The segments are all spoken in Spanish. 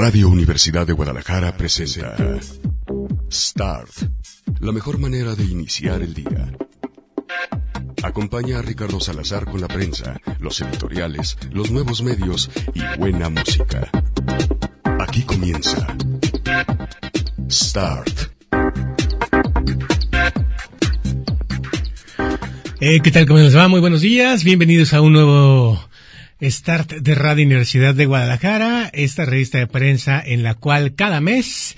Radio Universidad de Guadalajara presenta Start, la mejor manera de iniciar el día. Acompaña a Ricardo Salazar con la prensa, los editoriales, los nuevos medios y buena música. Aquí comienza Start. Eh, ¿Qué tal? ¿Cómo les va? Muy buenos días. Bienvenidos a un nuevo Start de Radio Universidad de Guadalajara, esta revista de prensa en la cual cada mes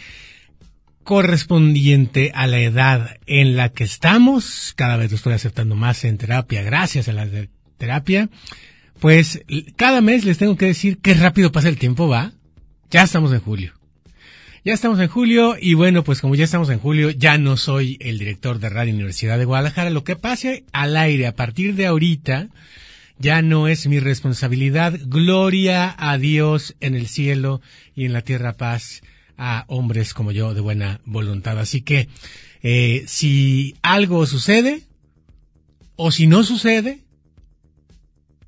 correspondiente a la edad en la que estamos, cada vez lo estoy aceptando más en terapia, gracias a la terapia, pues cada mes les tengo que decir qué rápido pasa el tiempo, va. Ya estamos en julio. Ya estamos en julio y bueno, pues como ya estamos en julio, ya no soy el director de Radio Universidad de Guadalajara. Lo que pase al aire a partir de ahorita ya no es mi responsabilidad. Gloria a Dios en el cielo y en la tierra paz a hombres como yo de buena voluntad. Así que eh, si algo sucede o si no sucede,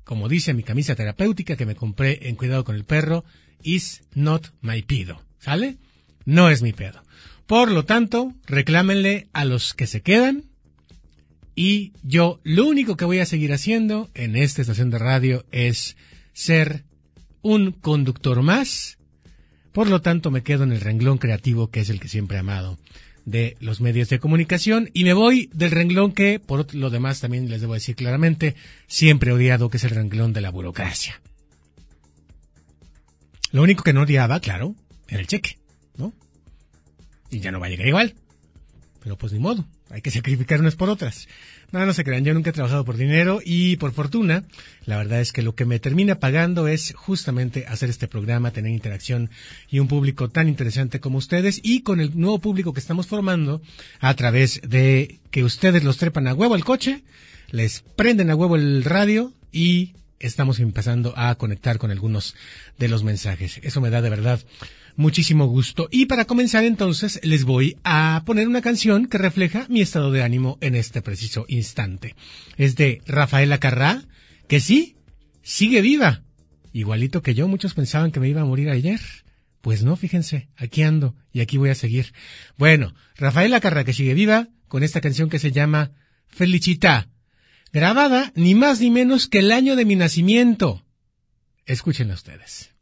como dice mi camisa terapéutica que me compré en Cuidado con el Perro, is not my pido. ¿Sale? No es mi pedo. Por lo tanto, reclámenle a los que se quedan y yo lo único que voy a seguir haciendo en esta estación de radio es ser un conductor más. Por lo tanto, me quedo en el renglón creativo que es el que siempre he amado de los medios de comunicación y me voy del renglón que, por lo demás también les debo decir claramente, siempre he odiado que es el renglón de la burocracia. Lo único que no odiaba, claro, era el cheque. ¿no? Y ya no va a llegar igual. Pero pues ni modo, hay que sacrificar unas por otras. No, no se crean, yo nunca he trabajado por dinero y por fortuna, la verdad es que lo que me termina pagando es justamente hacer este programa, tener interacción y un público tan interesante como ustedes y con el nuevo público que estamos formando a través de que ustedes los trepan a huevo al coche, les prenden a huevo el radio y estamos empezando a conectar con algunos de los mensajes. Eso me da de verdad muchísimo gusto. Y para comenzar entonces les voy a poner una canción que refleja mi estado de ánimo en este preciso instante. Es de Rafaela Carrá, que sí, sigue viva. Igualito que yo, muchos pensaban que me iba a morir ayer. Pues no, fíjense, aquí ando y aquí voy a seguir. Bueno, Rafaela Carrá que sigue viva con esta canción que se llama Felicita, grabada ni más ni menos que el año de mi nacimiento. Escúchenla ustedes.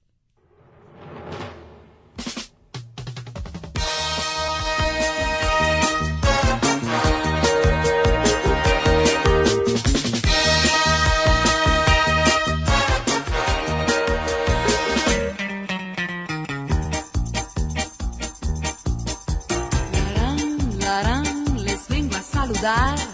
usar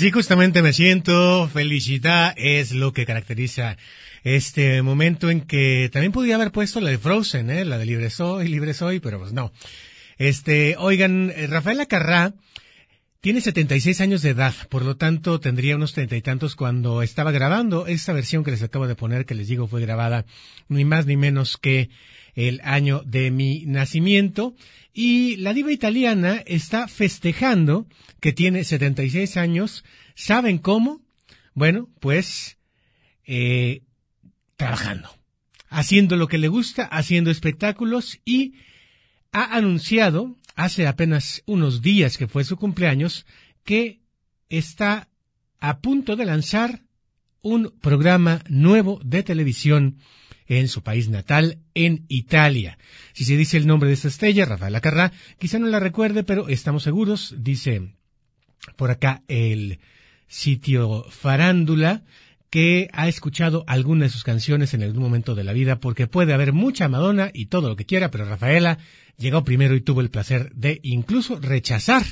Así justamente me siento, felicidad es lo que caracteriza este momento en que también podría haber puesto la de Frozen, ¿eh? la de Libre Soy, Libre Soy, pero pues no. Este, oigan, eh, Rafaela Carrá tiene 76 años de edad, por lo tanto tendría unos treinta y tantos cuando estaba grabando esta versión que les acabo de poner, que les digo fue grabada ni más ni menos que el año de mi nacimiento. Y la diva italiana está festejando que tiene 76 años. ¿Saben cómo? Bueno, pues eh, trabajando, haciendo lo que le gusta, haciendo espectáculos y ha anunciado hace apenas unos días que fue su cumpleaños que está a punto de lanzar un programa nuevo de televisión en su país natal, en Italia. Si se dice el nombre de esta estrella, Rafaela Carrá, quizá no la recuerde, pero estamos seguros, dice por acá el sitio Farándula, que ha escuchado alguna de sus canciones en algún momento de la vida, porque puede haber mucha Madonna y todo lo que quiera, pero Rafaela llegó primero y tuvo el placer de incluso rechazar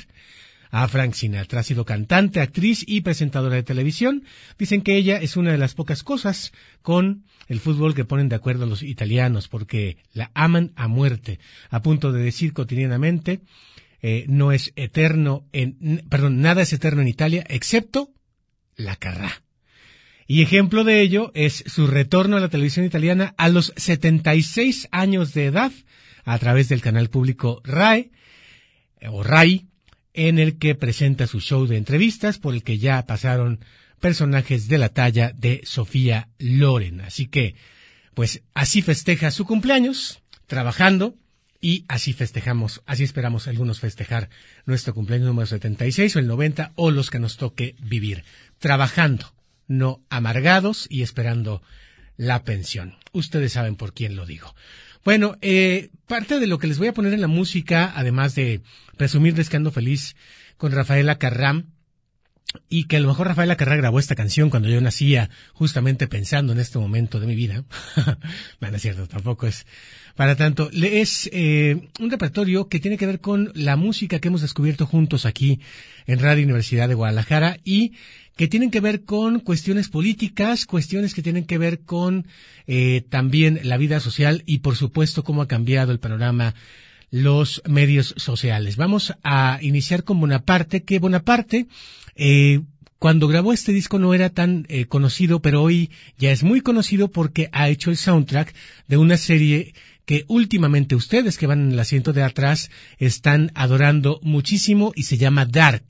a Frank Sinatra. Ha sido cantante, actriz y presentadora de televisión. Dicen que ella es una de las pocas cosas con el fútbol que ponen de acuerdo los italianos, porque la aman a muerte, a punto de decir cotidianamente, eh, no es eterno en, perdón, nada es eterno en Italia, excepto la carrá. Y ejemplo de ello es su retorno a la televisión italiana a los 76 años de edad a través del canal público RAE o RAI, en el que presenta su show de entrevistas por el que ya pasaron personajes de la talla de Sofía Loren. Así que, pues así festeja su cumpleaños, trabajando, y así festejamos, así esperamos algunos festejar nuestro cumpleaños número 76 o el 90 o los que nos toque vivir, trabajando no amargados y esperando la pensión. Ustedes saben por quién lo digo. Bueno, eh, parte de lo que les voy a poner en la música, además de presumirles que ando feliz con Rafaela Carram, y que a lo mejor Rafaela Carrá grabó esta canción cuando yo nacía, justamente pensando en este momento de mi vida. bueno, es cierto, tampoco es para tanto. Es eh, un repertorio que tiene que ver con la música que hemos descubierto juntos aquí en Radio Universidad de Guadalajara y que tienen que ver con cuestiones políticas, cuestiones que tienen que ver con eh, también la vida social y por supuesto cómo ha cambiado el panorama los medios sociales. Vamos a iniciar con Bonaparte, que Bonaparte, eh, cuando grabó este disco no era tan eh, conocido, pero hoy ya es muy conocido porque ha hecho el soundtrack de una serie que últimamente ustedes que van en el asiento de atrás están adorando muchísimo y se llama Dark.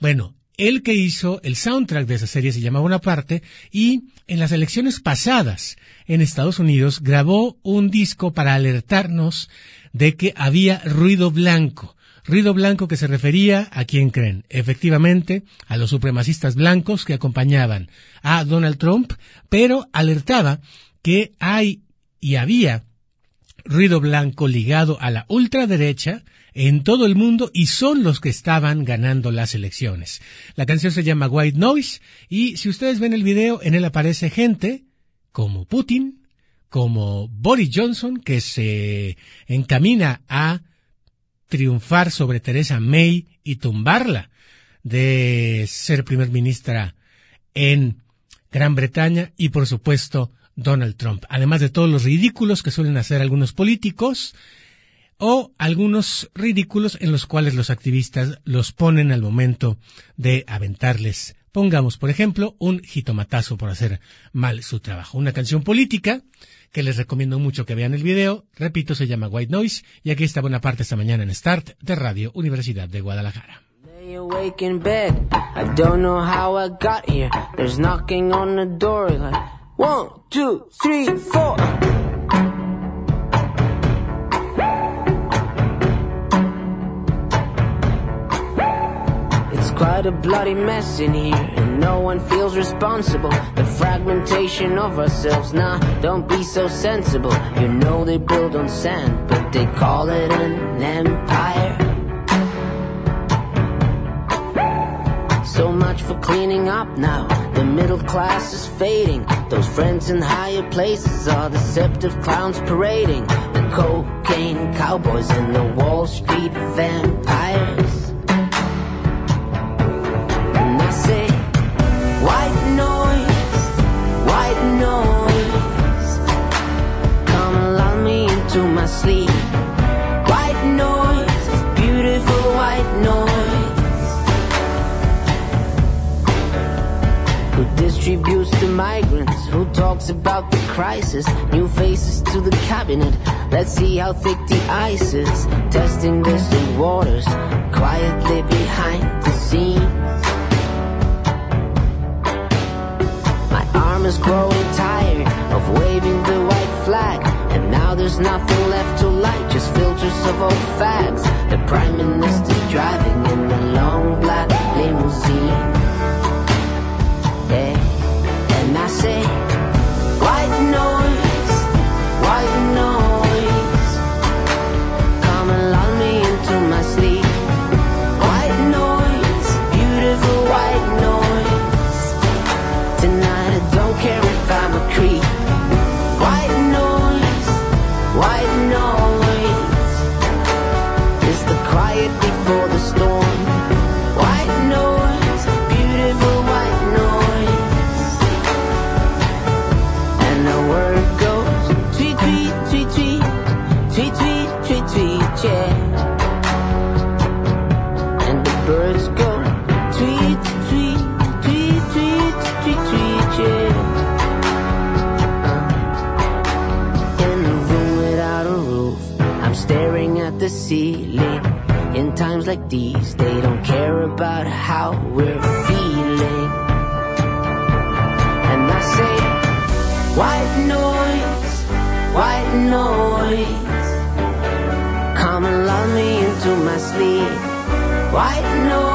Bueno, el que hizo el soundtrack de esa serie se llama Bonaparte y en las elecciones pasadas en Estados Unidos grabó un disco para alertarnos de que había ruido blanco. Ruido blanco que se refería a quién creen, efectivamente, a los supremacistas blancos que acompañaban a Donald Trump, pero alertaba que hay y había ruido blanco ligado a la ultraderecha en todo el mundo y son los que estaban ganando las elecciones. La canción se llama White Noise y si ustedes ven el video, en él aparece gente como Putin, como Boris Johnson, que se encamina a triunfar sobre Teresa May y tumbarla de ser primer ministra en Gran Bretaña y por supuesto Donald Trump, además de todos los ridículos que suelen hacer algunos políticos o algunos ridículos en los cuales los activistas los ponen al momento de aventarles Pongamos, por ejemplo, un jitomatazo por hacer mal su trabajo. Una canción política que les recomiendo mucho que vean el video. Repito, se llama White Noise y aquí está buena parte esta mañana en Start de Radio Universidad de Guadalajara. Quite a bloody mess in here, and no one feels responsible. The fragmentation of ourselves, nah, don't be so sensible. You know they build on sand, but they call it an empire. So much for cleaning up now. The middle class is fading. Those friends in higher places are deceptive clowns parading. The cocaine cowboys and the Wall Street vampires. Distributes to migrants? Who talks about the crisis? New faces to the cabinet. Let's see how thick the ice is. Testing distant waters, quietly behind the scenes. My arm is growing tired of waving the white flag. And now there's nothing left to light, just filters of old fags. The Prime Minister's driving in the long black limousine. Ceiling. In times like these, they don't care about how we're feeling. And I say, white noise, white noise. Come and lull me into my sleep. White noise,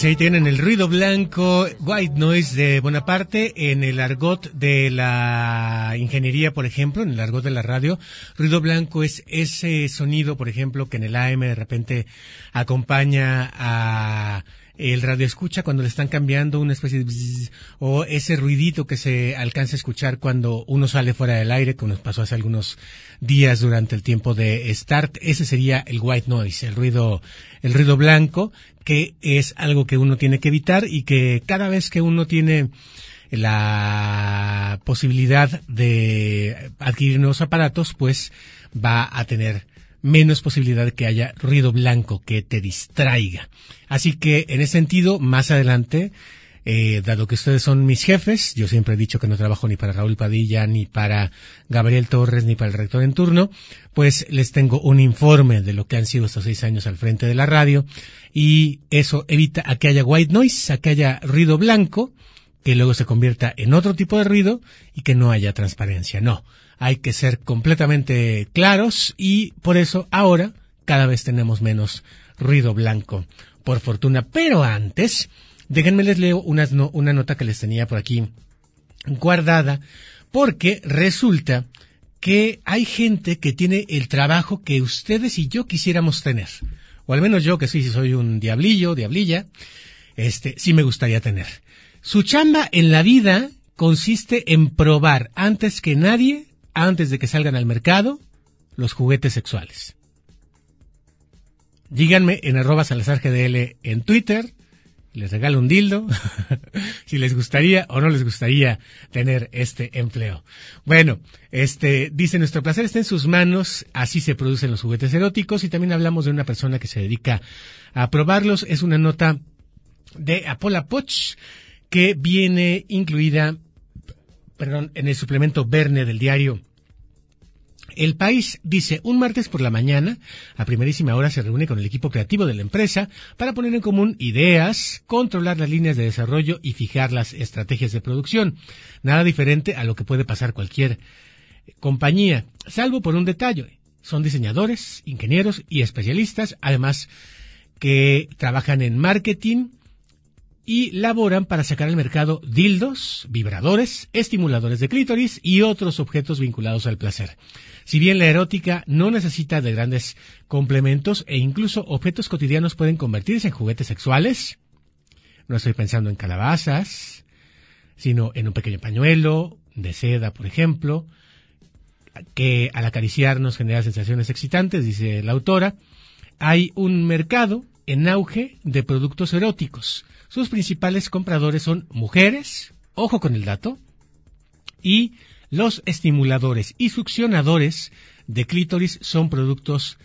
pues ahí tienen el ruido blanco, white noise de Bonaparte, en el argot de la ingeniería, por ejemplo, en el argot de la radio. Ruido blanco es ese sonido, por ejemplo, que en el AM de repente acompaña a el radio escucha cuando le están cambiando una especie de o ese ruidito que se alcanza a escuchar cuando uno sale fuera del aire, como nos pasó hace algunos días durante el tiempo de start, ese sería el white noise, el ruido, el ruido blanco, que es algo que uno tiene que evitar y que cada vez que uno tiene la posibilidad de adquirir nuevos aparatos, pues va a tener menos posibilidad de que haya ruido blanco que te distraiga. Así que en ese sentido, más adelante, eh, dado que ustedes son mis jefes, yo siempre he dicho que no trabajo ni para Raúl Padilla, ni para Gabriel Torres, ni para el rector en turno, pues les tengo un informe de lo que han sido estos seis años al frente de la radio y eso evita a que haya white noise, a que haya ruido blanco, que luego se convierta en otro tipo de ruido y que no haya transparencia. No, hay que ser completamente claros y por eso ahora cada vez tenemos menos ruido blanco, por fortuna. Pero antes, déjenme les leo una nota que les tenía por aquí guardada, porque resulta que hay gente que tiene el trabajo que ustedes y yo quisiéramos tener. O al menos yo que sí, soy un diablillo, diablilla, este, sí me gustaría tener. Su chamba en la vida consiste en probar antes que nadie, antes de que salgan al mercado, los juguetes sexuales. Díganme en arroba Salazar GDL en Twitter, les regalo un dildo, si les gustaría o no les gustaría tener este empleo. Bueno, este, dice, nuestro placer está en sus manos, así se producen los juguetes eróticos y también hablamos de una persona que se dedica a probarlos. Es una nota de Apola Poch que viene incluida, perdón, en el suplemento Verne del diario El País dice, un martes por la mañana, a primerísima hora se reúne con el equipo creativo de la empresa para poner en común ideas, controlar las líneas de desarrollo y fijar las estrategias de producción. Nada diferente a lo que puede pasar cualquier compañía, salvo por un detalle. Son diseñadores, ingenieros y especialistas, además que trabajan en marketing, y laboran para sacar al mercado dildos, vibradores, estimuladores de clítoris y otros objetos vinculados al placer. Si bien la erótica no necesita de grandes complementos e incluso objetos cotidianos pueden convertirse en juguetes sexuales, no estoy pensando en calabazas, sino en un pequeño pañuelo de seda, por ejemplo, que al acariciarnos genera sensaciones excitantes, dice la autora, hay un mercado en auge de productos eróticos. Sus principales compradores son mujeres, ojo con el dato, y los estimuladores y succionadores de clítoris son productos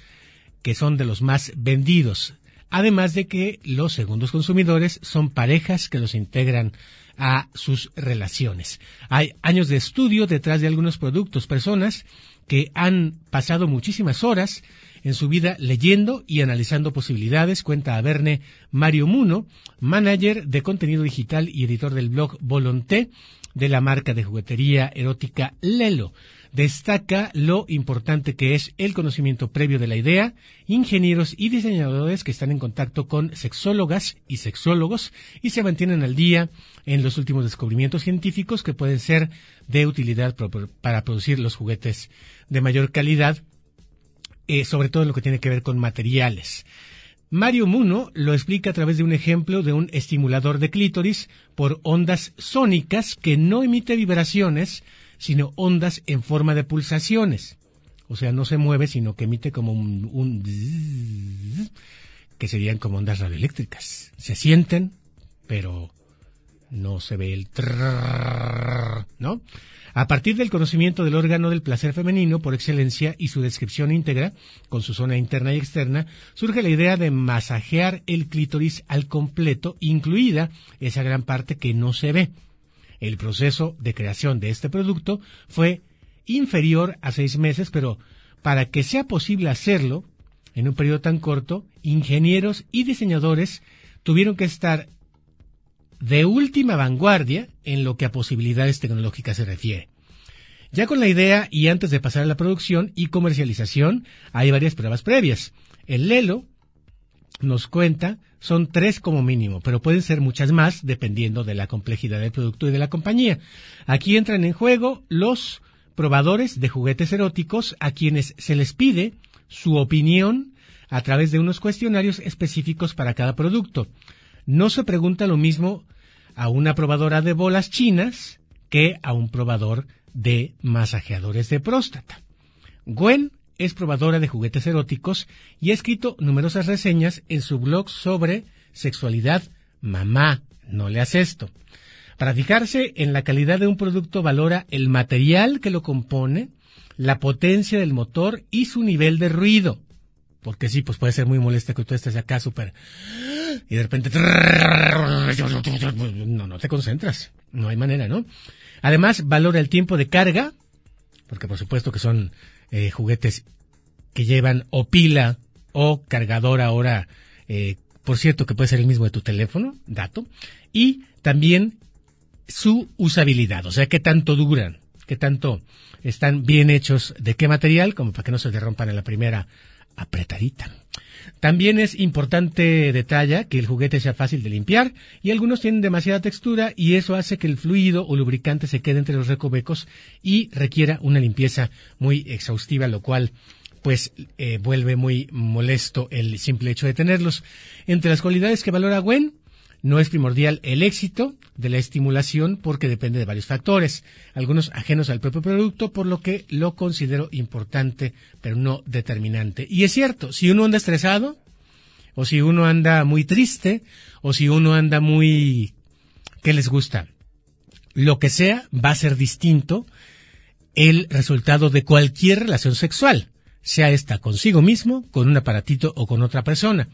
que son de los más vendidos. Además de que los segundos consumidores son parejas que los integran a sus relaciones. Hay años de estudio detrás de algunos productos, personas que han pasado muchísimas horas en su vida leyendo y analizando posibilidades, cuenta a Verne Mario Muno, manager de contenido digital y editor del blog Volonté de la marca de juguetería erótica Lelo. Destaca lo importante que es el conocimiento previo de la idea, ingenieros y diseñadores que están en contacto con sexólogas y sexólogos y se mantienen al día en los últimos descubrimientos científicos que pueden ser de utilidad para producir los juguetes de mayor calidad eh, sobre todo en lo que tiene que ver con materiales. Mario Muno lo explica a través de un ejemplo de un estimulador de clítoris por ondas sónicas que no emite vibraciones, sino ondas en forma de pulsaciones. O sea, no se mueve, sino que emite como un, que serían como ondas radioeléctricas. Se sienten, pero no se ve el trrr, ¿no? A partir del conocimiento del órgano del placer femenino por excelencia y su descripción íntegra, con su zona interna y externa, surge la idea de masajear el clítoris al completo, incluida esa gran parte que no se ve. El proceso de creación de este producto fue inferior a seis meses, pero para que sea posible hacerlo en un periodo tan corto, ingenieros y diseñadores tuvieron que estar de última vanguardia en lo que a posibilidades tecnológicas se refiere. Ya con la idea y antes de pasar a la producción y comercialización, hay varias pruebas previas. El Lelo nos cuenta son tres como mínimo, pero pueden ser muchas más dependiendo de la complejidad del producto y de la compañía. Aquí entran en juego los probadores de juguetes eróticos a quienes se les pide su opinión a través de unos cuestionarios específicos para cada producto. No se pregunta lo mismo a una probadora de bolas chinas que a un probador de masajeadores de próstata. Gwen es probadora de juguetes eróticos y ha escrito numerosas reseñas en su blog sobre sexualidad. Mamá, no le leas esto. Para fijarse en la calidad de un producto valora el material que lo compone, la potencia del motor y su nivel de ruido. Porque sí, pues puede ser muy molesto que tú estés acá súper... Y de repente... No, no te concentras. No hay manera, ¿no? Además, valora el tiempo de carga, porque por supuesto que son eh, juguetes que llevan o pila o cargador ahora, eh, por cierto que puede ser el mismo de tu teléfono, dato, y también su usabilidad, o sea, qué tanto duran, qué tanto están bien hechos, de qué material, como para que no se rompan en la primera apretadita. También es importante detalle que el juguete sea fácil de limpiar y algunos tienen demasiada textura y eso hace que el fluido o lubricante se quede entre los recovecos y requiera una limpieza muy exhaustiva, lo cual pues eh, vuelve muy molesto el simple hecho de tenerlos. Entre las cualidades que valora Gwen, no es primordial el éxito de la estimulación porque depende de varios factores, algunos ajenos al propio producto, por lo que lo considero importante, pero no determinante. Y es cierto, si uno anda estresado, o si uno anda muy triste, o si uno anda muy... ¿Qué les gusta? Lo que sea va a ser distinto el resultado de cualquier relación sexual, sea esta consigo mismo, con un aparatito o con otra persona.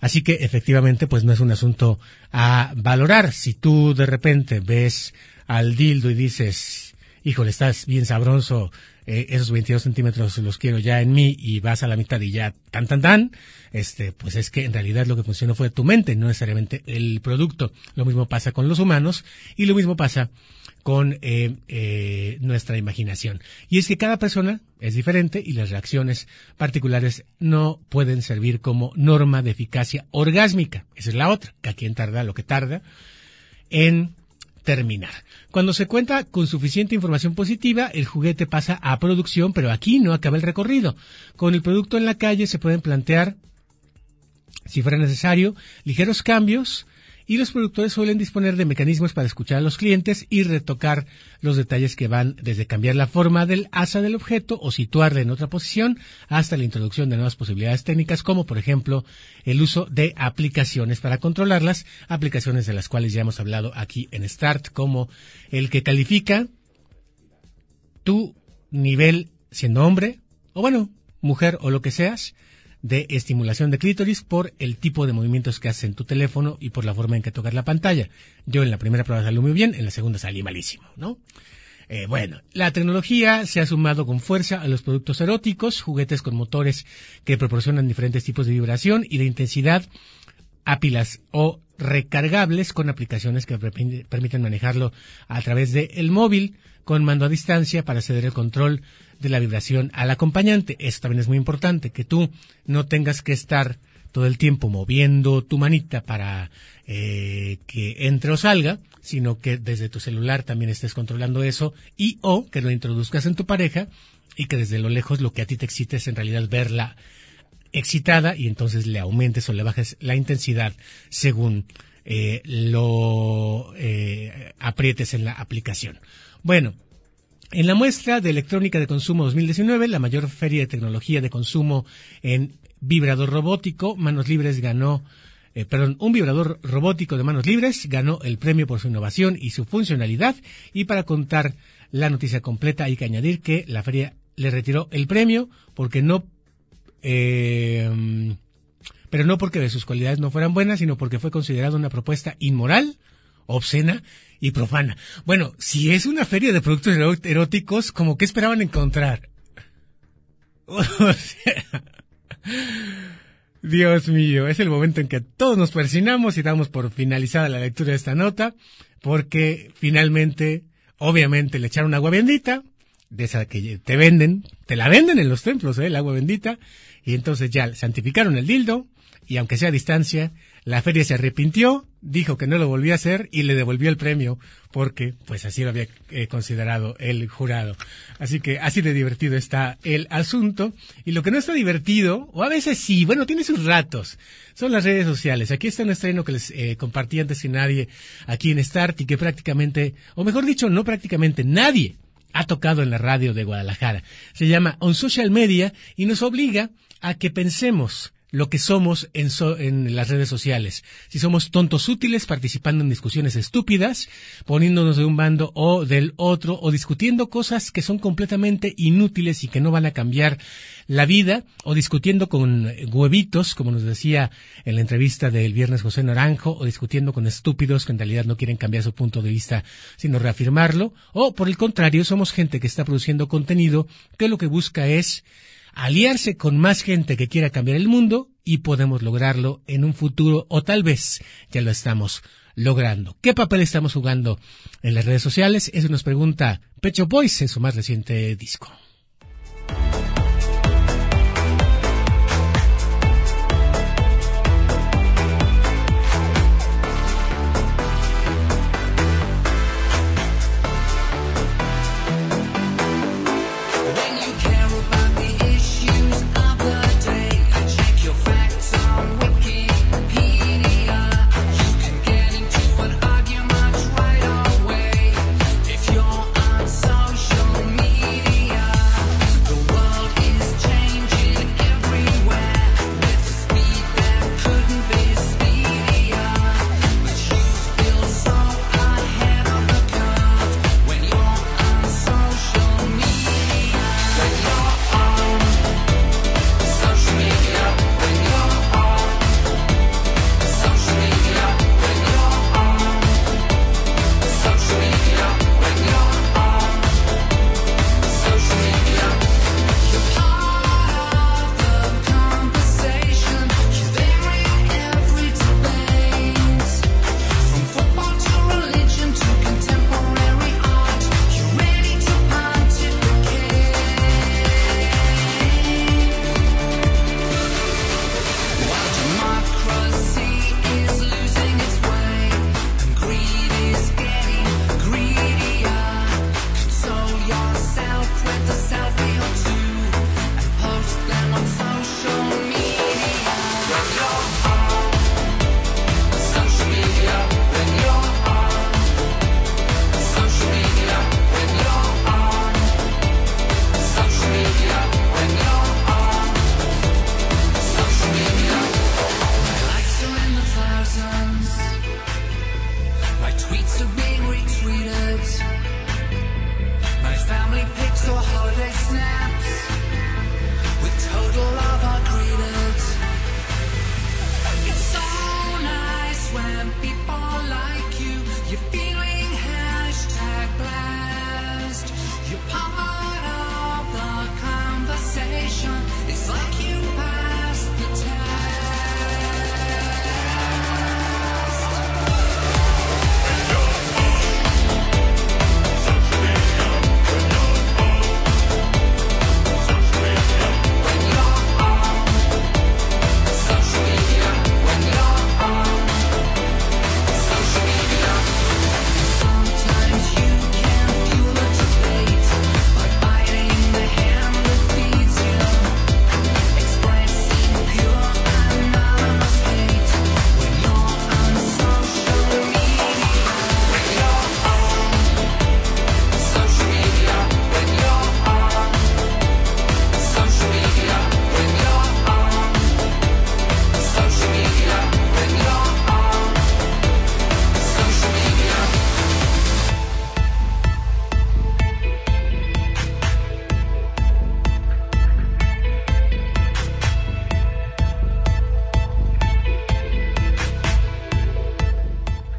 Así que efectivamente, pues no es un asunto a valorar. Si tú de repente ves al dildo y dices, híjole, estás bien sabroso, eh, esos 22 centímetros los quiero ya en mí y vas a la mitad y ya tan tan tan, este, pues es que en realidad lo que funcionó fue tu mente, no necesariamente el producto. Lo mismo pasa con los humanos y lo mismo pasa con eh, eh, nuestra imaginación. Y es que cada persona es diferente y las reacciones particulares no pueden servir como norma de eficacia orgásmica. Esa es la otra, que a quien tarda lo que tarda en terminar. Cuando se cuenta con suficiente información positiva, el juguete pasa a producción, pero aquí no acaba el recorrido. Con el producto en la calle se pueden plantear, si fuera necesario, ligeros cambios y los productores suelen disponer de mecanismos para escuchar a los clientes y retocar los detalles que van desde cambiar la forma del asa del objeto o situarla en otra posición hasta la introducción de nuevas posibilidades técnicas como por ejemplo el uso de aplicaciones para controlarlas, aplicaciones de las cuales ya hemos hablado aquí en Start como el que califica tu nivel siendo hombre o bueno, mujer o lo que seas de estimulación de clítoris por el tipo de movimientos que haces en tu teléfono y por la forma en que tocas la pantalla. Yo en la primera prueba salí muy bien, en la segunda salí malísimo, ¿no? Eh, bueno, la tecnología se ha sumado con fuerza a los productos eróticos, juguetes con motores que proporcionan diferentes tipos de vibración y de intensidad, ápilas o recargables con aplicaciones que permiten manejarlo a través del móvil con mando a distancia para ceder el control de la vibración al acompañante. Eso también es muy importante, que tú no tengas que estar todo el tiempo moviendo tu manita para eh, que entre o salga, sino que desde tu celular también estés controlando eso y o que lo introduzcas en tu pareja y que desde lo lejos lo que a ti te excite es en realidad verla excitada y entonces le aumentes o le bajes la intensidad según eh, lo eh, aprietes en la aplicación. Bueno, en la muestra de electrónica de consumo 2019, la mayor feria de tecnología de consumo en vibrador robótico, Manos Libres ganó, eh, perdón, un vibrador robótico de manos libres ganó el premio por su innovación y su funcionalidad. Y para contar la noticia completa hay que añadir que la feria le retiró el premio porque no, eh, pero no porque sus cualidades no fueran buenas, sino porque fue considerada una propuesta inmoral, obscena y profana. Bueno, si es una feria de productos eróticos, ¿cómo que esperaban encontrar? O sea, Dios mío, es el momento en que todos nos persinamos y damos por finalizada la lectura de esta nota, porque finalmente, obviamente, le echaron agua bendita, de esa que te venden, te la venden en los templos, ¿eh? el agua bendita, y entonces ya santificaron el dildo, y aunque sea a distancia, la feria se arrepintió, dijo que no lo volvía a hacer y le devolvió el premio porque pues así lo había eh, considerado el jurado. Así que así de divertido está el asunto. Y lo que no está divertido, o a veces sí, bueno, tiene sus ratos, son las redes sociales. Aquí está un estreno que les eh, compartí antes que nadie aquí en Start y que prácticamente, o mejor dicho, no prácticamente nadie ha tocado en la radio de Guadalajara. Se llama On Social Media y nos obliga a que pensemos lo que somos en, en, las redes sociales. Si somos tontos útiles participando en discusiones estúpidas, poniéndonos de un bando o del otro, o discutiendo cosas que son completamente inútiles y que no van a cambiar la vida, o discutiendo con huevitos, como nos decía en la entrevista del viernes José Naranjo, o discutiendo con estúpidos que en realidad no quieren cambiar su punto de vista, sino reafirmarlo, o por el contrario, somos gente que está produciendo contenido que lo que busca es aliarse con más gente que quiera cambiar el mundo y podemos lograrlo en un futuro o tal vez ya lo estamos logrando. ¿Qué papel estamos jugando en las redes sociales? Eso nos pregunta Pecho Boys en su más reciente disco.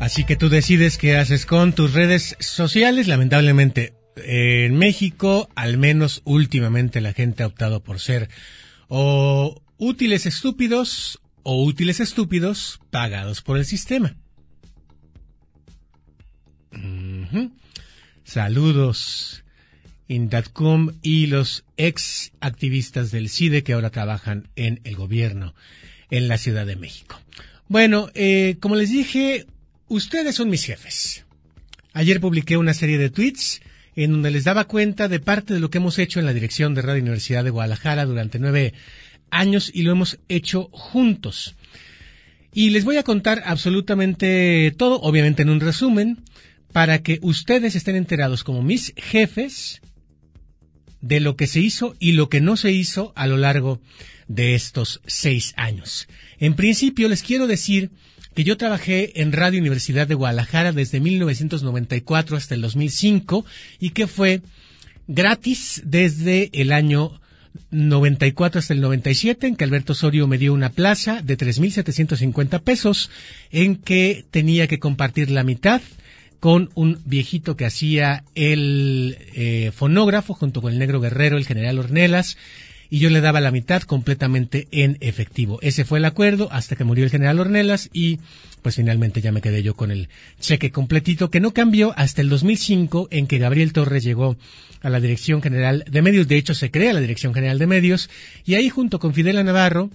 Así que tú decides qué haces con tus redes sociales. Lamentablemente, en México, al menos últimamente, la gente ha optado por ser o útiles estúpidos o útiles estúpidos pagados por el sistema. Saludos, Indatcom y los ex activistas del CIDE que ahora trabajan en el gobierno en la Ciudad de México. Bueno, eh, como les dije, ustedes son mis jefes. Ayer publiqué una serie de tweets en donde les daba cuenta de parte de lo que hemos hecho en la dirección de Radio Universidad de Guadalajara durante nueve años y lo hemos hecho juntos. Y les voy a contar absolutamente todo, obviamente en un resumen, para que ustedes estén enterados como mis jefes de lo que se hizo y lo que no se hizo a lo largo de estos seis años. En principio les quiero decir que yo trabajé en Radio Universidad de Guadalajara desde 1994 hasta el 2005 y que fue gratis desde el año 94 hasta el 97, en que Alberto Osorio me dio una plaza de 3.750 pesos, en que tenía que compartir la mitad con un viejito que hacía el eh, fonógrafo junto con el negro guerrero, el general Ornelas, y yo le daba la mitad completamente en efectivo. Ese fue el acuerdo hasta que murió el general Ornelas y pues finalmente ya me quedé yo con el cheque completito que no cambió hasta el 2005 en que Gabriel Torres llegó a la Dirección General de Medios. De hecho, se crea la Dirección General de Medios y ahí junto con Fidel Navarro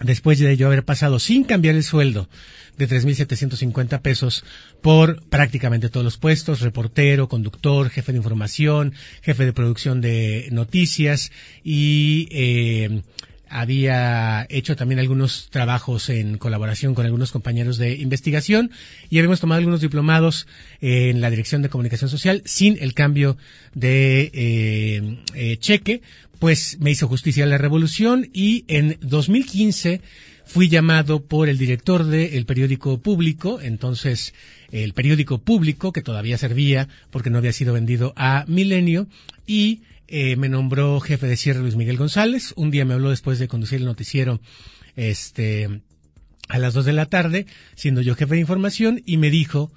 después de yo haber pasado sin cambiar el sueldo de 3.750 pesos por prácticamente todos los puestos, reportero, conductor, jefe de información, jefe de producción de noticias y eh, había hecho también algunos trabajos en colaboración con algunos compañeros de investigación y habíamos tomado algunos diplomados en la Dirección de Comunicación Social sin el cambio de eh, eh, cheque, pues me hizo justicia la revolución y en 2015 fui llamado por el director del periódico público, entonces el periódico público que todavía servía porque no había sido vendido a Milenio y eh, me nombró jefe de cierre Luis Miguel González. Un día me habló después de conducir el noticiero este a las dos de la tarde, siendo yo jefe de información, y me dijo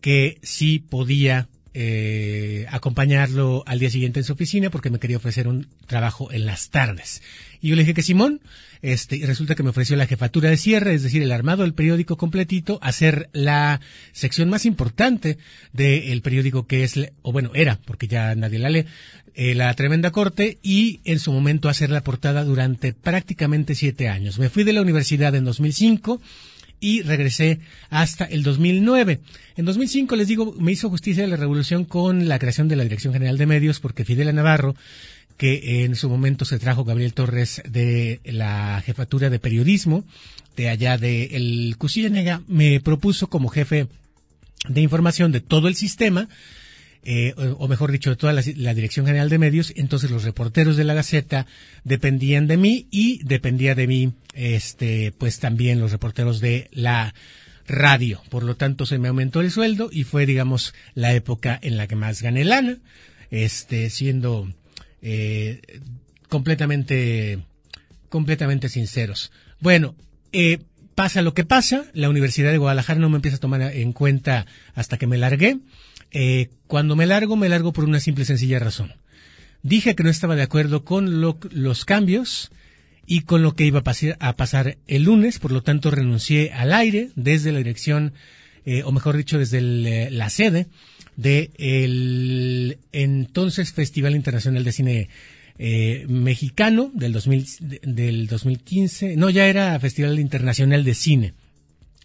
que sí podía eh, acompañarlo al día siguiente en su oficina porque me quería ofrecer un trabajo en las tardes. Y yo le dije que Simón, este, y resulta que me ofreció la jefatura de cierre, es decir, el armado del periódico completito, hacer la sección más importante del periódico que es, o bueno, era, porque ya nadie la lee, eh, la tremenda corte y en su momento hacer la portada durante prácticamente siete años. Me fui de la universidad en 2005 y regresé hasta el 2009. En 2005, les digo, me hizo justicia la revolución con la creación de la Dirección General de Medios porque Fidel Navarro, que en su momento se trajo Gabriel Torres de la jefatura de periodismo de allá de el Cusillanega, me propuso como jefe de información de todo el sistema, eh, o, o mejor dicho, de toda la, Dirección General de Medios, entonces los reporteros de la Gaceta dependían de mí y dependía de mí, este, pues también los reporteros de la radio. Por lo tanto, se me aumentó el sueldo y fue, digamos, la época en la que más gané lana, este, siendo eh, completamente, completamente sinceros. Bueno, eh, pasa lo que pasa, la Universidad de Guadalajara no me empieza a tomar en cuenta hasta que me largué. Eh, cuando me largo, me largo por una simple y sencilla razón. Dije que no estaba de acuerdo con lo- los cambios y con lo que iba a, a pasar el lunes, por lo tanto renuncié al aire desde la dirección, eh, o mejor dicho, desde eh, la sede del entonces Festival Internacional de Cine eh, Mexicano del, 2000, de- del 2015, no, ya era Festival Internacional de Cine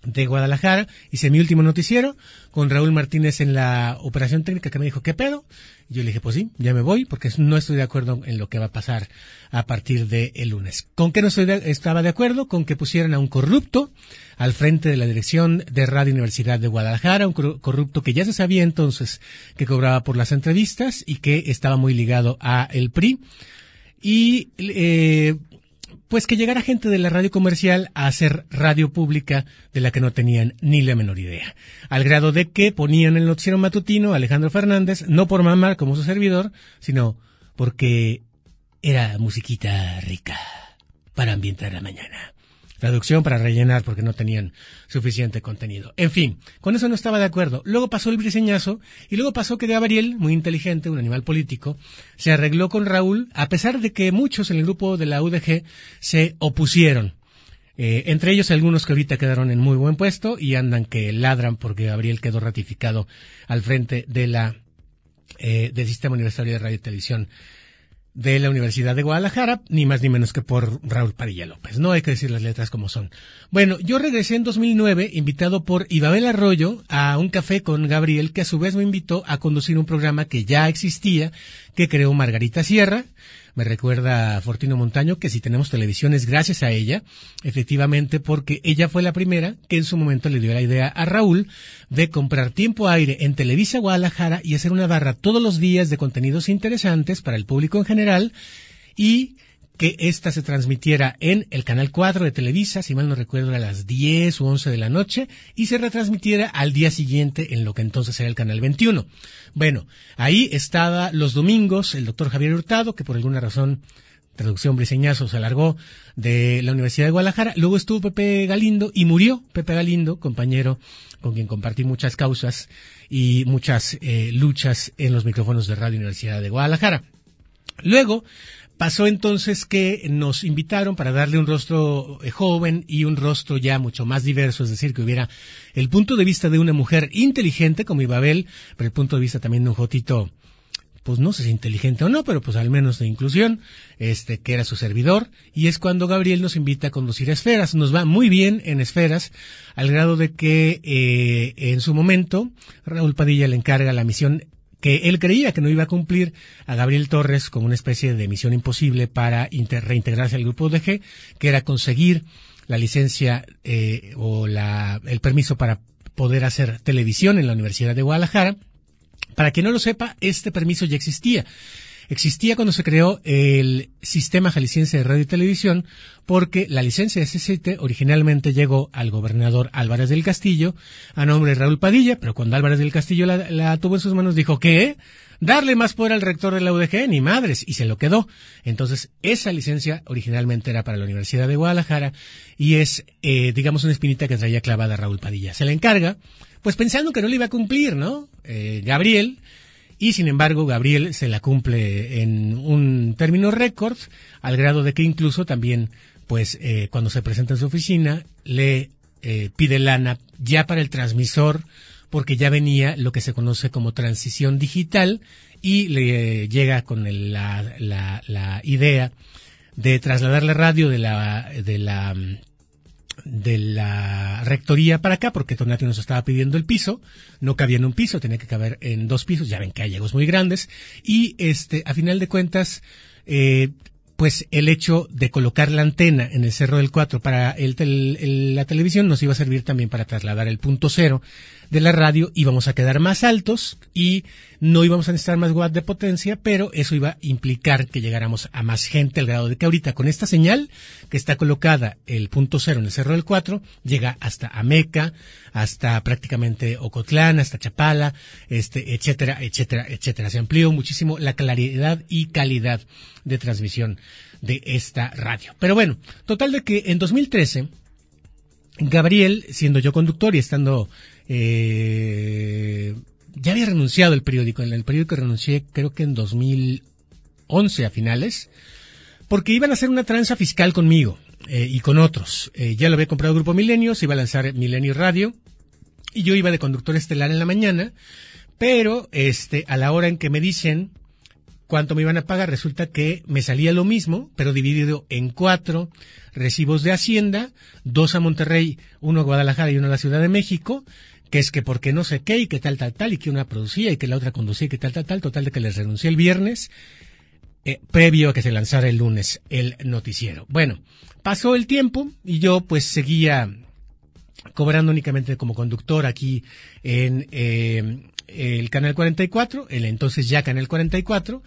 de Guadalajara, hice mi último noticiero con Raúl Martínez en la operación técnica que me dijo, ¿qué pedo? Y yo le dije, pues sí, ya me voy porque no estoy de acuerdo en lo que va a pasar a partir del lunes. ¿Con qué no estoy de- estaba de acuerdo? Con que pusieran a un corrupto al frente de la dirección de Radio Universidad de Guadalajara, un corru- corrupto que ya se sabía entonces que cobraba por las entrevistas y que estaba muy ligado a el PRI. Y eh, pues que llegara gente de la radio comercial a hacer radio pública de la que no tenían ni la menor idea. Al grado de que ponían el noticiero matutino a Alejandro Fernández, no por mamar como su servidor, sino porque era musiquita rica para ambientar la mañana. Traducción para rellenar porque no tenían suficiente contenido. En fin, con eso no estaba de acuerdo. Luego pasó el briseñazo y luego pasó que Gabriel, muy inteligente, un animal político, se arregló con Raúl a pesar de que muchos en el grupo de la UDG se opusieron. Eh, entre ellos algunos que ahorita quedaron en muy buen puesto y andan que ladran porque Gabriel quedó ratificado al frente de la eh, del Sistema Universitario de Radio y Televisión de la Universidad de Guadalajara, ni más ni menos que por Raúl Padilla López. No hay que decir las letras como son. Bueno, yo regresé en 2009 invitado por Ibabel Arroyo a un café con Gabriel, que a su vez me invitó a conducir un programa que ya existía, que creó Margarita Sierra. Me recuerda a Fortino Montaño que si tenemos televisión es gracias a ella, efectivamente porque ella fue la primera que en su momento le dio la idea a Raúl de comprar tiempo aire en Televisa Guadalajara y hacer una barra todos los días de contenidos interesantes para el público en general y que ésta se transmitiera en el canal 4 de Televisa, si mal no recuerdo, a las 10 o 11 de la noche, y se retransmitiera al día siguiente en lo que entonces era el canal 21. Bueno, ahí estaba los domingos el doctor Javier Hurtado, que por alguna razón, traducción briseñazo, se alargó de la Universidad de Guadalajara. Luego estuvo Pepe Galindo y murió Pepe Galindo, compañero con quien compartí muchas causas y muchas eh, luchas en los micrófonos de Radio Universidad de Guadalajara. Luego pasó entonces que nos invitaron para darle un rostro eh, joven y un rostro ya mucho más diverso, es decir, que hubiera el punto de vista de una mujer inteligente como Ibabel, pero el punto de vista también de un jotito pues no sé si inteligente o no, pero pues al menos de inclusión, este, que era su servidor, y es cuando Gabriel nos invita a conducir a esferas. Nos va muy bien en esferas, al grado de que eh, en su momento Raúl Padilla le encarga la misión que él creía que no iba a cumplir a Gabriel Torres como una especie de misión imposible para reintegrarse al grupo UDG, que era conseguir la licencia eh, o la, el permiso para poder hacer televisión en la Universidad de Guadalajara. Para quien no lo sepa, este permiso ya existía. Existía cuando se creó el Sistema Jalisciense de Radio y Televisión, porque la licencia de C7 originalmente llegó al gobernador Álvarez del Castillo a nombre de Raúl Padilla, pero cuando Álvarez del Castillo la, la tuvo en sus manos dijo que darle más poder al rector de la UDG, ni madres, y se lo quedó. Entonces, esa licencia originalmente era para la Universidad de Guadalajara y es, eh, digamos, una espinita que traía clavada Raúl Padilla. Se le encarga, pues pensando que no le iba a cumplir, ¿no? Eh, Gabriel, y sin embargo Gabriel se la cumple en un término récord, al grado de que incluso también, pues, eh, cuando se presenta en su oficina, le eh, pide lana ya para el transmisor, porque ya venía lo que se conoce como transición digital y le eh, llega con el- la, la, la idea de trasladar la radio de la, de la mm, de la rectoría para acá, porque Tonati nos estaba pidiendo el piso, no cabía en un piso, tenía que caber en dos pisos, ya ven que hay llegos muy grandes, y este, a final de cuentas, eh, pues el hecho de colocar la antena en el Cerro del 4 para el el- la televisión nos iba a servir también para trasladar el punto cero de la radio, íbamos a quedar más altos y no íbamos a necesitar más watts de potencia, pero eso iba a implicar que llegáramos a más gente al grado de que ahorita con esta señal que está colocada el punto cero en el Cerro del 4, llega hasta Ameca, hasta prácticamente Ocotlán, hasta Chapala, este, etcétera, etcétera, etcétera. Se amplió muchísimo la claridad y calidad de transmisión de esta radio. Pero bueno, total de que en 2013 Gabriel, siendo yo conductor y estando... eh, ya había renunciado el periódico. En el periódico renuncié creo que en 2011 a finales. Porque iban a hacer una tranza fiscal conmigo eh, y con otros. Eh, ya lo había comprado Grupo Milenio, se iba a lanzar Milenio Radio y yo iba de conductor estelar en la mañana, pero este a la hora en que me dicen cuánto me iban a pagar, resulta que me salía lo mismo, pero dividido en cuatro recibos de Hacienda, dos a Monterrey, uno a Guadalajara y uno a la Ciudad de México, que es que porque no sé qué y que tal, tal, tal, y que una producía y que la otra conducía y que tal, tal, tal, total de que les renuncié el viernes, eh, previo a que se lanzara el lunes el noticiero. Bueno, pasó el tiempo y yo pues seguía cobrando únicamente como conductor aquí en eh, el Canal 44, el entonces ya Canal 44.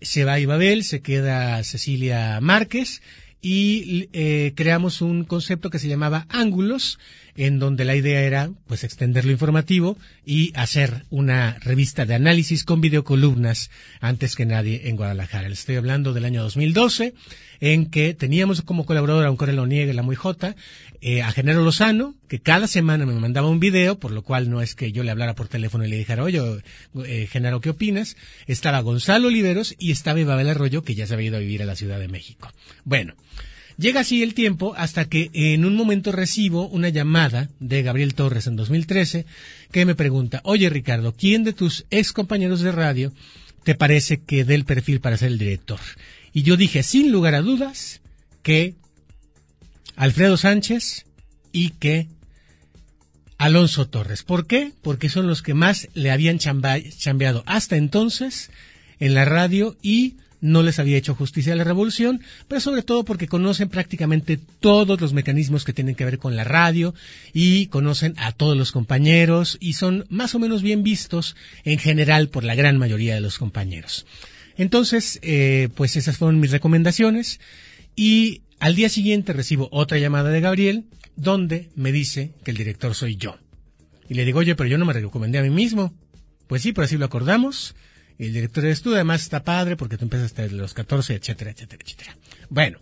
Se va Ibabel, se queda Cecilia Márquez y eh, creamos un concepto que se llamaba Ángulos, en donde la idea era pues extender lo informativo y hacer una revista de análisis con videocolumnas antes que nadie en Guadalajara. Les estoy hablando del año 2012, en que teníamos como colaborador, aunque lo niegue la muy jota, eh, a Genaro Lozano, que cada semana me mandaba un video, por lo cual no es que yo le hablara por teléfono y le dijera, oye, eh, Genaro, ¿qué opinas? Estaba Gonzalo Oliveros y estaba Ibabel Arroyo, que ya se había ido a vivir a la Ciudad de México. Bueno, Llega así el tiempo hasta que en un momento recibo una llamada de Gabriel Torres en 2013 que me pregunta, oye Ricardo, ¿quién de tus ex compañeros de radio te parece que dé el perfil para ser el director? Y yo dije, sin lugar a dudas, que Alfredo Sánchez y que Alonso Torres. ¿Por qué? Porque son los que más le habían chambeado hasta entonces en la radio y no les había hecho justicia a la revolución, pero sobre todo porque conocen prácticamente todos los mecanismos que tienen que ver con la radio y conocen a todos los compañeros y son más o menos bien vistos en general por la gran mayoría de los compañeros. Entonces, eh, pues esas fueron mis recomendaciones y al día siguiente recibo otra llamada de Gabriel donde me dice que el director soy yo. Y le digo, oye, pero yo no me recomendé a mí mismo. Pues sí, pero así lo acordamos. El director eres tú, además está padre porque tú empezaste desde los 14, etcétera, etcétera, etcétera. Bueno,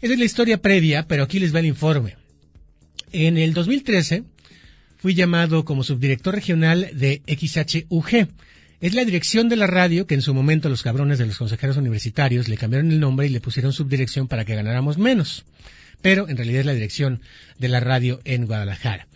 esa es la historia previa, pero aquí les va el informe. En el 2013 fui llamado como subdirector regional de XHUG. Es la dirección de la radio que en su momento los cabrones de los consejeros universitarios le cambiaron el nombre y le pusieron subdirección para que ganáramos menos. Pero en realidad es la dirección de la radio en Guadalajara.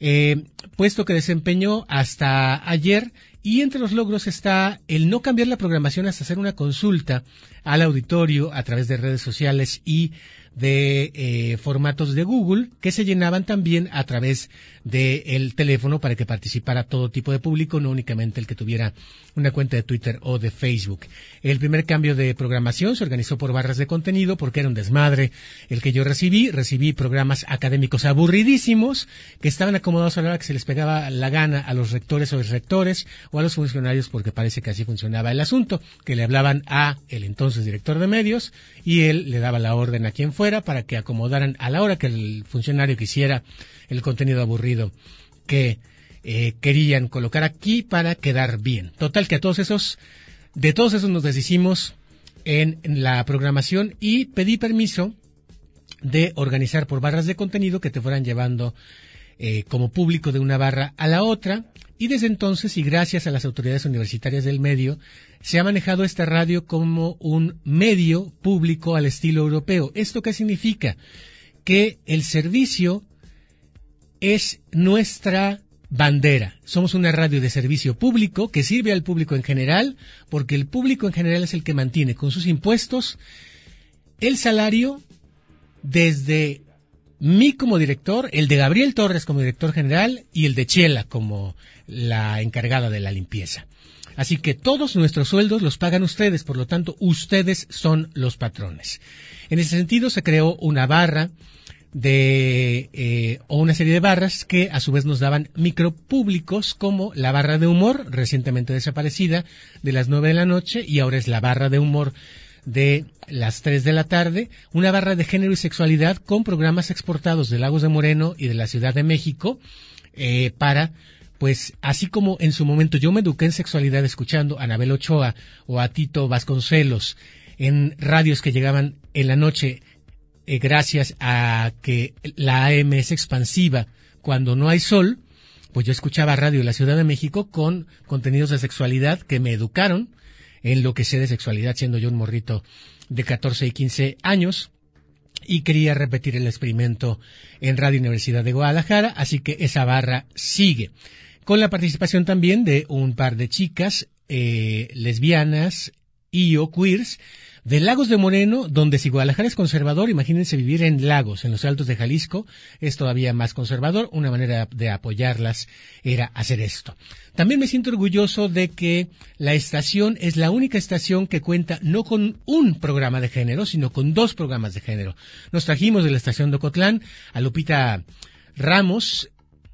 Eh, puesto que desempeñó hasta ayer y entre los logros está el no cambiar la programación hasta hacer una consulta al auditorio a través de redes sociales y de eh, formatos de Google que se llenaban también a través del teléfono para que participara todo tipo de público, no únicamente el que tuviera una cuenta de Twitter o de Facebook. El primer cambio de programación se organizó por barras de contenido porque era un desmadre el que yo recibí. Recibí programas académicos aburridísimos que estaban acomodados a la hora que se les pegaba la gana a los rectores o rectores o a los funcionarios porque parece que así funcionaba el asunto, que le hablaban a el entonces director de medios y él le daba la orden a quien fuera para que acomodaran a la hora que el funcionario quisiera el contenido aburrido que eh, querían colocar aquí para quedar bien. Total que a todos esos, de todos esos nos deshicimos en, en la programación y pedí permiso de organizar por barras de contenido que te fueran llevando eh, como público de una barra a la otra y desde entonces y gracias a las autoridades universitarias del medio se ha manejado esta radio como un medio público al estilo europeo. ¿Esto qué significa? Que el servicio es nuestra bandera. Somos una radio de servicio público que sirve al público en general, porque el público en general es el que mantiene con sus impuestos el salario desde mí como director, el de Gabriel Torres como director general y el de Chela como la encargada de la limpieza. Así que todos nuestros sueldos los pagan ustedes, por lo tanto, ustedes son los patrones. En ese sentido, se creó una barra de eh, o una serie de barras que a su vez nos daban micropúblicos como la barra de humor recientemente desaparecida de las nueve de la noche y ahora es la barra de humor de las 3 de la tarde, una barra de género y sexualidad con programas exportados de Lagos de Moreno y de la Ciudad de México eh, para, pues, así como en su momento yo me eduqué en sexualidad escuchando a Anabel Ochoa o a Tito Vasconcelos en radios que llegaban en la noche eh, gracias a que la AM es expansiva cuando no hay sol, pues yo escuchaba radio en la Ciudad de México con contenidos de sexualidad que me educaron en lo que sé de sexualidad, siendo yo un morrito de 14 y 15 años. Y quería repetir el experimento en Radio Universidad de Guadalajara, así que esa barra sigue. Con la participación también de un par de chicas eh, lesbianas y o queers de Lagos de Moreno, donde si Guadalajara es conservador, imagínense vivir en Lagos, en los altos de Jalisco, es todavía más conservador. Una manera de apoyarlas era hacer esto. También me siento orgulloso de que la estación es la única estación que cuenta no con un programa de género, sino con dos programas de género. Nos trajimos de la estación de Ocotlán a Lupita Ramos,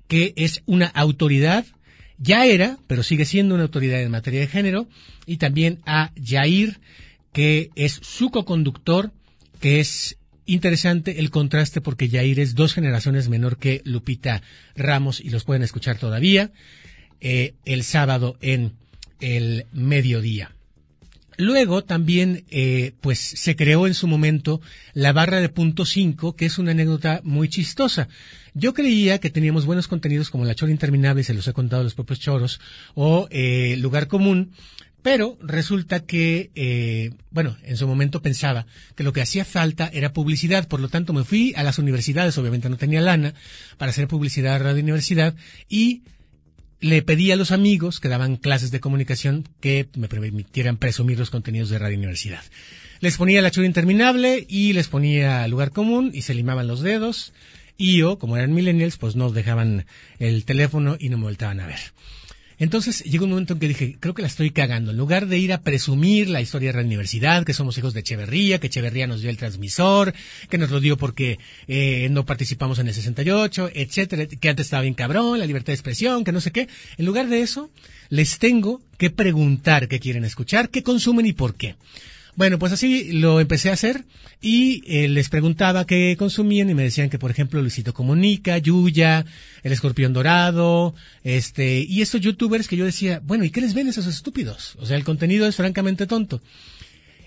que es una autoridad ya era, pero sigue siendo una autoridad en materia de género, y también a Jair, que es su coconductor, que es interesante el contraste porque Jair es dos generaciones menor que Lupita Ramos y los pueden escuchar todavía eh, el sábado en el mediodía. Luego también, eh, pues se creó en su momento la barra de punto 5, que es una anécdota muy chistosa. Yo creía que teníamos buenos contenidos como La Chora Interminable, se los he contado a los propios choros, o eh, Lugar Común, pero resulta que, eh, bueno, en su momento pensaba que lo que hacía falta era publicidad, por lo tanto me fui a las universidades, obviamente no tenía lana para hacer publicidad a Radio Universidad, y le pedí a los amigos que daban clases de comunicación que me permitieran presumir los contenidos de Radio Universidad. Les ponía la chura interminable y les ponía lugar común y se limaban los dedos y yo, como eran millennials, pues no dejaban el teléfono y no me voltaban a ver. Entonces llegó un momento en que dije, creo que la estoy cagando. En lugar de ir a presumir la historia de la universidad, que somos hijos de Echeverría, que Echeverría nos dio el transmisor, que nos lo dio porque eh, no participamos en el 68, etcétera, que antes estaba bien cabrón, la libertad de expresión, que no sé qué. En lugar de eso, les tengo que preguntar qué quieren escuchar, qué consumen y por qué. Bueno, pues así lo empecé a hacer y eh, les preguntaba qué consumían y me decían que, por ejemplo, Luisito Comunica, Yuya, El Escorpión Dorado, este, y estos youtubers que yo decía, bueno, ¿y qué les ven esos estúpidos? O sea, el contenido es francamente tonto.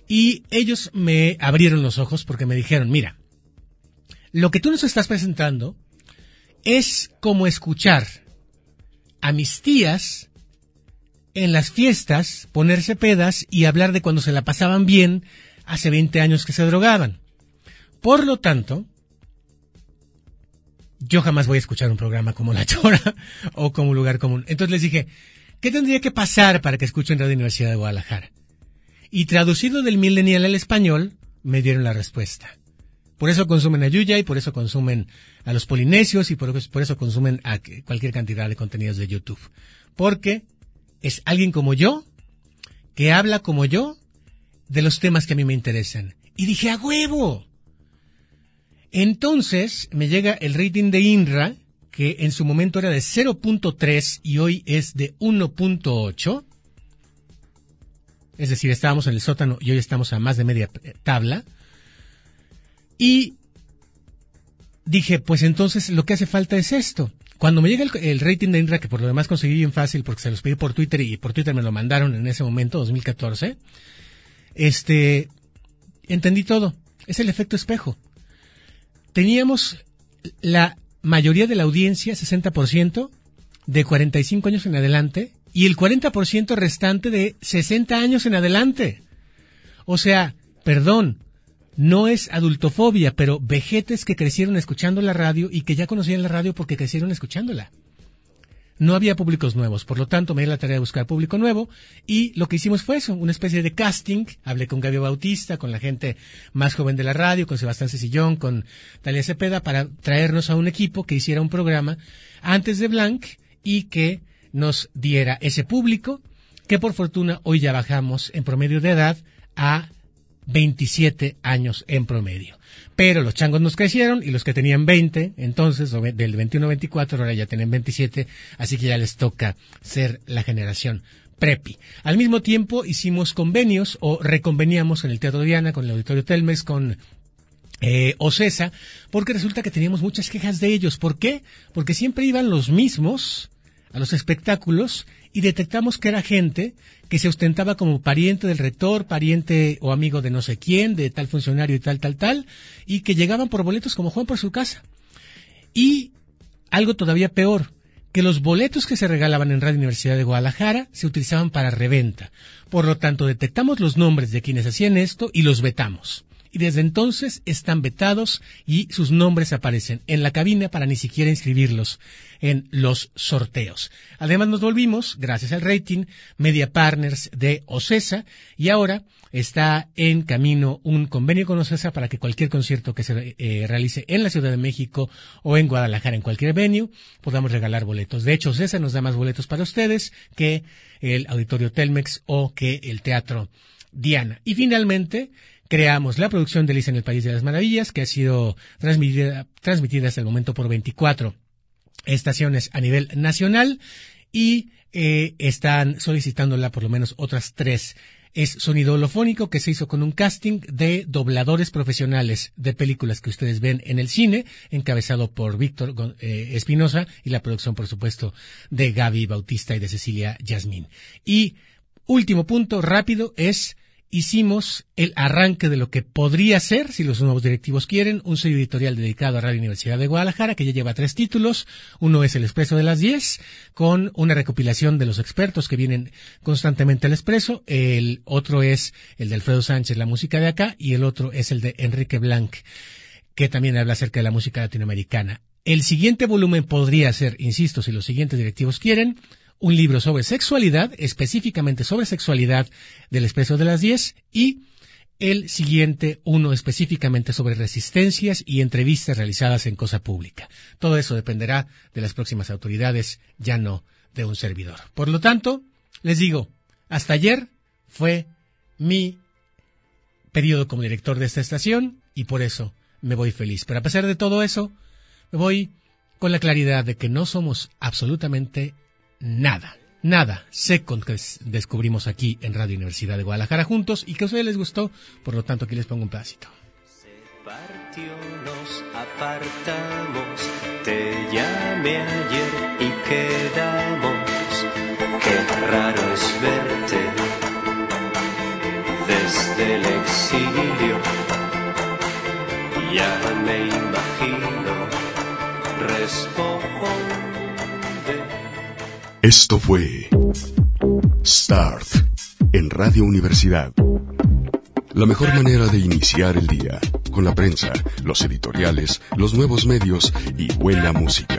Y ellos me abrieron los ojos porque me dijeron, mira, lo que tú nos estás presentando es como escuchar a mis tías en las fiestas ponerse pedas y hablar de cuando se la pasaban bien hace 20 años que se drogaban. Por lo tanto, yo jamás voy a escuchar un programa como La Chora o como Lugar Común. Entonces les dije, ¿qué tendría que pasar para que escuchen Radio Universidad de Guadalajara? Y traducido del millennial al español, me dieron la respuesta. Por eso consumen a Yuya y por eso consumen a los polinesios y por, por eso consumen a cualquier cantidad de contenidos de YouTube. Porque es alguien como yo, que habla como yo, de los temas que a mí me interesan. Y dije, a huevo. Entonces me llega el rating de INRA, que en su momento era de 0.3 y hoy es de 1.8. Es decir, estábamos en el sótano y hoy estamos a más de media tabla. Y dije, pues entonces lo que hace falta es esto. Cuando me llega el, rating de INRA, que por lo demás conseguí bien fácil porque se los pedí por Twitter y por Twitter me lo mandaron en ese momento, 2014, este, entendí todo. Es el efecto espejo. Teníamos la mayoría de la audiencia, 60%, de 45 años en adelante, y el 40% restante de 60 años en adelante. O sea, perdón, no es adultofobia, pero vejetes que crecieron escuchando la radio y que ya conocían la radio porque crecieron escuchándola. No había públicos nuevos, por lo tanto me di la tarea de buscar público nuevo y lo que hicimos fue eso, una especie de casting. Hablé con Gabio Bautista, con la gente más joven de la radio, con Sebastián Cecillón, con Talia Cepeda, para traernos a un equipo que hiciera un programa antes de Blanc y que nos diera ese público que por fortuna hoy ya bajamos en promedio de edad a 27 años en promedio. Pero los changos nos crecieron y los que tenían 20, entonces, del 21 24, ahora ya tienen 27, así que ya les toca ser la generación prepi. Al mismo tiempo hicimos convenios o reconveníamos en el Teatro Diana, con el Auditorio Telmes, con eh, Ocesa, porque resulta que teníamos muchas quejas de ellos. ¿Por qué? Porque siempre iban los mismos a los espectáculos y detectamos que era gente que se ostentaba como pariente del rector, pariente o amigo de no sé quién, de tal funcionario y tal, tal, tal, y que llegaban por boletos como Juan por su casa. Y algo todavía peor, que los boletos que se regalaban en Radio Universidad de Guadalajara se utilizaban para reventa. Por lo tanto, detectamos los nombres de quienes hacían esto y los vetamos. Y desde entonces están vetados y sus nombres aparecen en la cabina para ni siquiera inscribirlos en los sorteos. Además nos volvimos, gracias al rating, media partners de OCESA y ahora está en camino un convenio con OCESA para que cualquier concierto que se eh, realice en la Ciudad de México o en Guadalajara, en cualquier venue, podamos regalar boletos. De hecho, OCESA nos da más boletos para ustedes que el Auditorio Telmex o que el Teatro Diana. Y finalmente, creamos la producción de Lisa en el País de las Maravillas, que ha sido transmitida, transmitida hasta el momento por 24 estaciones a nivel nacional y eh, están solicitándola por lo menos otras tres. Es sonido holofónico que se hizo con un casting de dobladores profesionales de películas que ustedes ven en el cine, encabezado por Víctor eh, Espinosa y la producción, por supuesto, de Gaby Bautista y de Cecilia Yasmín. Y último punto rápido es hicimos el arranque de lo que podría ser, si los nuevos directivos quieren, un sello editorial dedicado a Radio Universidad de Guadalajara, que ya lleva tres títulos. Uno es El Expreso de las 10, con una recopilación de los expertos que vienen constantemente al Expreso. El otro es el de Alfredo Sánchez, la música de acá, y el otro es el de Enrique Blanc, que también habla acerca de la música latinoamericana. El siguiente volumen podría ser, insisto, si los siguientes directivos quieren, un libro sobre sexualidad, específicamente sobre sexualidad del Expreso de las 10 y el siguiente uno específicamente sobre resistencias y entrevistas realizadas en cosa pública. Todo eso dependerá de las próximas autoridades, ya no de un servidor. Por lo tanto, les digo, hasta ayer fue mi periodo como director de esta estación y por eso me voy feliz. Pero a pesar de todo eso, me voy con la claridad de que no somos absolutamente nada, nada second que des- descubrimos aquí en Radio Universidad de Guadalajara juntos y que a ustedes les gustó, por lo tanto aquí les pongo un pedacito. partió, nos apartamos. Te llamé ayer y quedamos. Qué raro es verte desde el exilio. Ya me imagino. Responde. Esto fue Start en Radio Universidad. La mejor manera de iniciar el día, con la prensa, los editoriales, los nuevos medios y buena música.